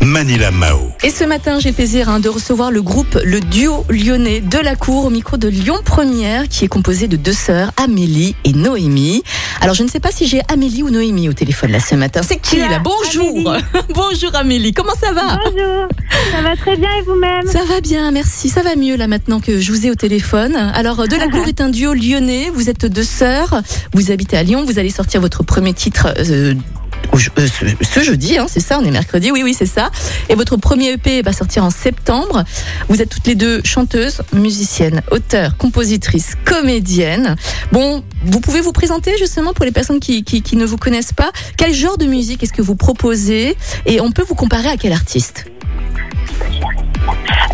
Manila Mao. Et ce matin, j'ai le plaisir hein, de recevoir le groupe, le duo lyonnais de la cour au micro de Lyon Première, qui est composé de deux sœurs, Amélie et Noémie. Alors, je ne sais pas si j'ai Amélie ou Noémie au téléphone là ce matin. C'est qui là? Bonjour Bonjour Amélie, comment ça va? Bonjour, ça va très bien et vous-même? Ça va bien, merci. Ça va mieux là maintenant que je vous ai au téléphone. Alors, De la Cour est un duo lyonnais. Vous êtes deux sœurs. Vous habitez à Lyon. Vous allez sortir votre premier titre. euh, euh, ce, ce jeudi, hein, c'est ça, on est mercredi, oui, oui, c'est ça. Et votre premier EP va sortir en septembre. Vous êtes toutes les deux chanteuses, musiciennes, auteurs, compositrices, comédiennes. Bon, vous pouvez vous présenter justement pour les personnes qui, ne vous connaissent pas. Quel genre de musique est-ce que vous proposez Et on peut vous comparer à quel artiste?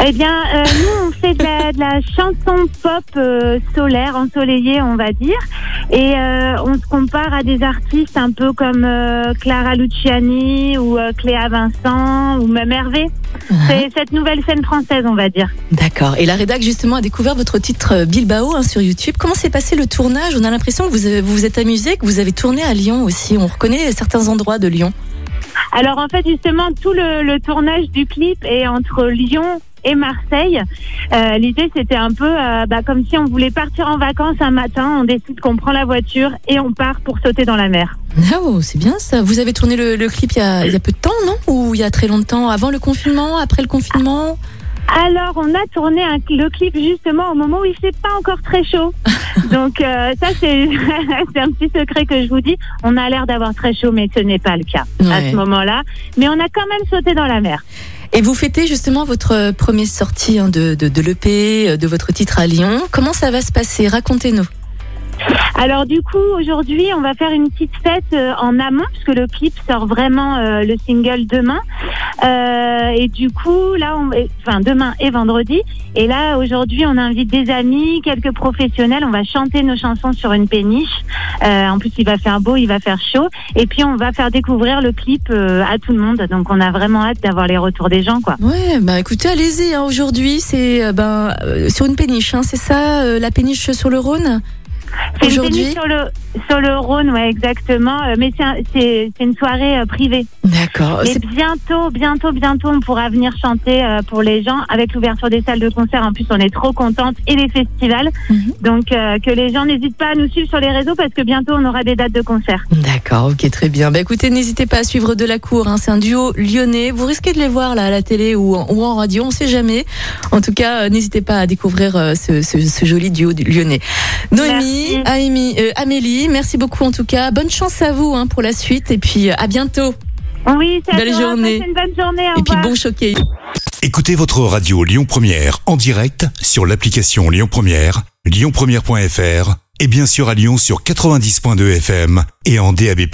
Eh bien, euh, nous, on fait de la, de la chanson pop euh, solaire, ensoleillée, on va dire. Et euh, on se compare à des artistes un peu comme euh, Clara Luciani ou euh, Cléa Vincent ou même Hervé. C'est cette nouvelle scène française, on va dire. D'accord. Et la rédac justement a découvert votre titre Bilbao hein, sur YouTube. Comment s'est passé le tournage? On a l'impression que vous avez- vous vous êtes amusé, que vous avez tourné à Lyon aussi. On reconnaît certains endroits de Lyon. Alors en fait, justement, tout le, le tournage du clip est entre Lyon et Marseille. Euh, L'idée, c'était un peu euh, bah, comme si on voulait partir en vacances un matin, on décide qu'on prend la voiture et on part pour sauter dans la mer. Ah, oh, c'est bien ça. Vous avez tourné le, le clip il y, a, il y a peu de temps, non? Ou il y a très longtemps? Avant le confinement? Après le confinement? Alors, on a tourné un- le clip justement au moment où il fait pas encore très chaud. Donc euh, ça, c'est un petit secret que je vous dis. On a l'air d'avoir très chaud, mais ce n'est pas le cas à ce moment-là. Mais on a quand même sauté dans la mer. Et vous fêtez justement votre première sortie hein, de, de, de l'EP, euh, de votre titre à Lyon. Comment ça va se passer? Racontez-nous. Alors du coup, aujourd'hui, on va faire une petite fête euh, en amont, puisque le clip sort vraiment euh, le single demain. Euh, et du coup, là, on, enfin demain et vendredi. Et là, aujourd'hui, on invite des amis, quelques professionnels. On va chanter nos chansons sur une péniche. Euh, en plus, il va faire beau, il va faire chaud. Et puis, on va faire découvrir le clip euh, à tout le monde. Donc, on a vraiment hâte d'avoir les retours des gens, quoi. Ouais, bah écoutez, allez-y. hein. Aujourd'hui, c'est euh, ben sur une péniche, hein, c'est ça, la péniche sur le Rhône? C'est une sur le sur le Rhône, ouais, exactement. Euh, Mais c'est un- une soirée euh, privée. D'accord. Mais C'est- bientôt, bientôt, bientôt, on pourra venir chanter euh, pour les gens avec l'ouverture des salles de concert. En plus, on est trop contente et les festivals. Mhm. Donc, euh, que les gens n'hésitent pas à nous suivre sur les réseaux parce que bientôt, on aura des dates de concert. D'accord, ok, très bien. Bah écoutez, n'hésitez pas à suivre de la cour. Hein. C'est un duo lyonnais. Vous risquez de les voir là à la télé ou en, ou en radio, on sait jamais. En tout cas, n'hésitez pas à découvrir ce, ce- ce joli duo du- lyonnais. Noémie, Merci. Amélie, euh, Amélie, merci beaucoup en tout cas. Bonne chance à vous hein, pour la suite et puis euh, à bientôt. Oui, ça Belle journée. Une bonne journée. Au Et puis bon choqué. Écoutez votre radio Lyon Première en direct sur l'application Lyon Première, lyonpremière.fr et bien sûr à Lyon sur 90.2 FM et en DAB+.